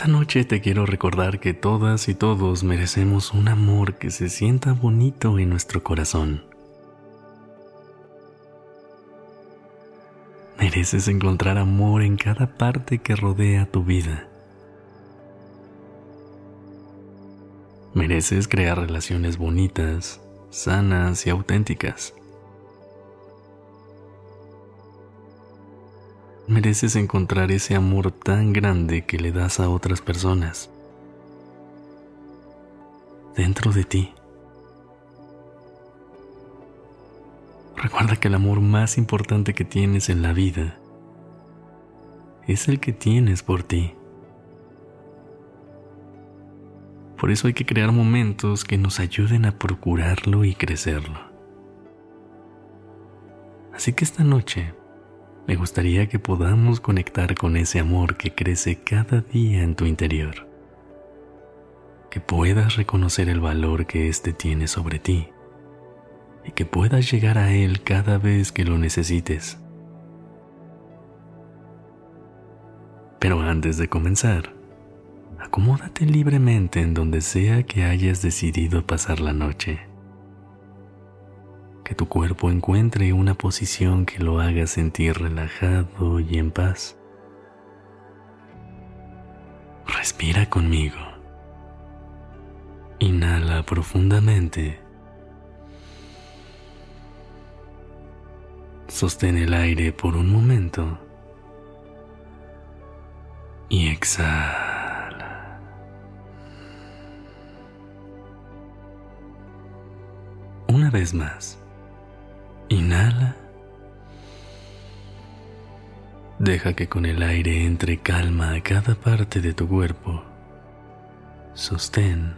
Esta noche te quiero recordar que todas y todos merecemos un amor que se sienta bonito en nuestro corazón. Mereces encontrar amor en cada parte que rodea tu vida. Mereces crear relaciones bonitas, sanas y auténticas. Mereces encontrar ese amor tan grande que le das a otras personas. Dentro de ti. Recuerda que el amor más importante que tienes en la vida es el que tienes por ti. Por eso hay que crear momentos que nos ayuden a procurarlo y crecerlo. Así que esta noche me gustaría que podamos conectar con ese amor que crece cada día en tu interior. Que puedas reconocer el valor que éste tiene sobre ti y que puedas llegar a Él cada vez que lo necesites. Pero antes de comenzar, acomódate libremente en donde sea que hayas decidido pasar la noche. Que tu cuerpo encuentre una posición que lo haga sentir relajado y en paz. Respira conmigo. Inhala profundamente Sostén el aire por un momento y exhala. Una vez más, inhala. Deja que con el aire entre calma a cada parte de tu cuerpo. Sostén.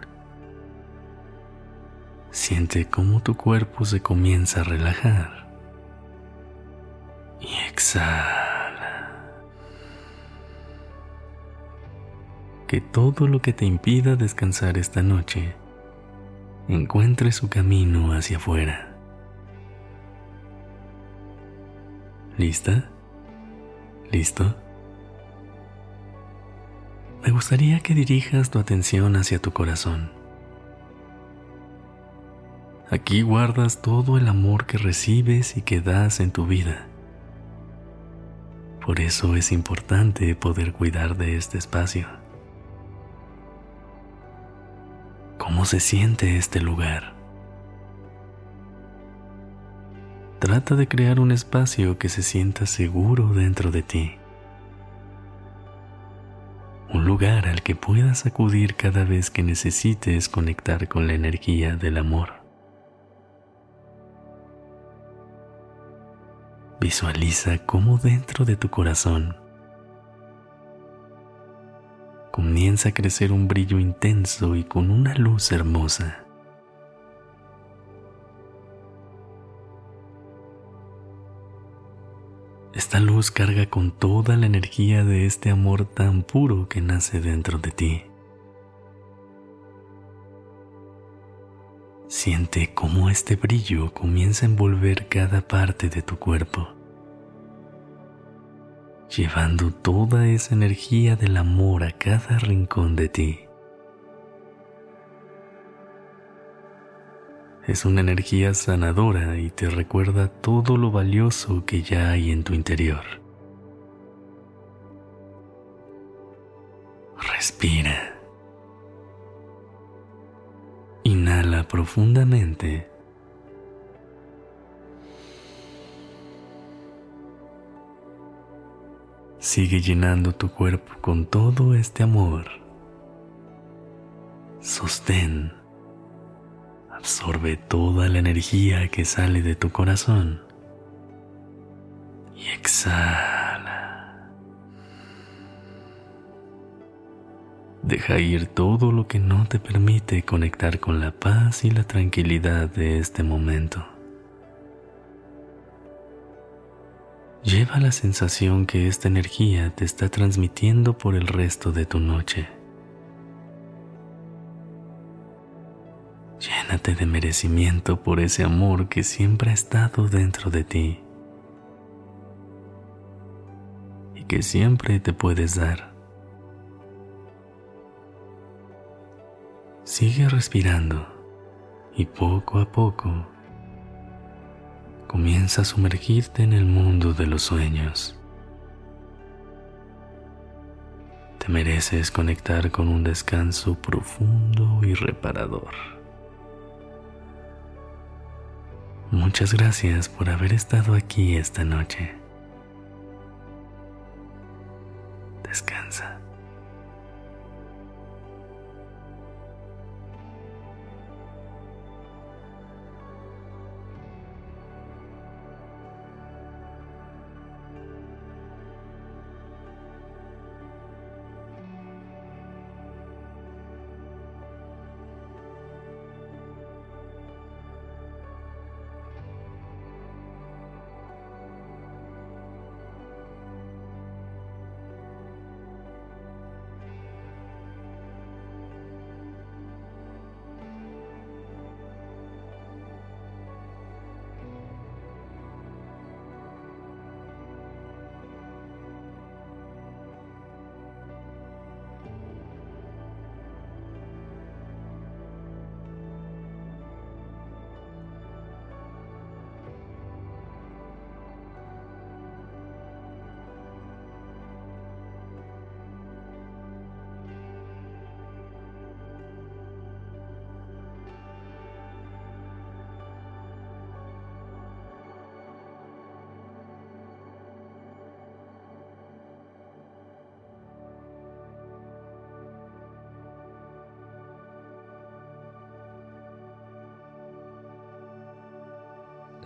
Siente cómo tu cuerpo se comienza a relajar y exhala. Que todo lo que te impida descansar esta noche encuentre su camino hacia afuera. ¿Lista? ¿Listo? Me gustaría que dirijas tu atención hacia tu corazón. Aquí guardas todo el amor que recibes y que das en tu vida. Por eso es importante poder cuidar de este espacio. ¿Cómo se siente este lugar? Trata de crear un espacio que se sienta seguro dentro de ti. Un lugar al que puedas acudir cada vez que necesites conectar con la energía del amor. Visualiza cómo dentro de tu corazón comienza a crecer un brillo intenso y con una luz hermosa. Esta luz carga con toda la energía de este amor tan puro que nace dentro de ti. Siente cómo este brillo comienza a envolver cada parte de tu cuerpo, llevando toda esa energía del amor a cada rincón de ti. Es una energía sanadora y te recuerda todo lo valioso que ya hay en tu interior. Respira. Inhala profundamente. Sigue llenando tu cuerpo con todo este amor. Sostén absorbe toda la energía que sale de tu corazón y exhala. Deja ir todo lo que no te permite conectar con la paz y la tranquilidad de este momento. Lleva la sensación que esta energía te está transmitiendo por el resto de tu noche. Llénate de merecimiento por ese amor que siempre ha estado dentro de ti y que siempre te puedes dar. Sigue respirando y poco a poco comienza a sumergirte en el mundo de los sueños. Te mereces conectar con un descanso profundo y reparador. Muchas gracias por haber estado aquí esta noche. Descansa.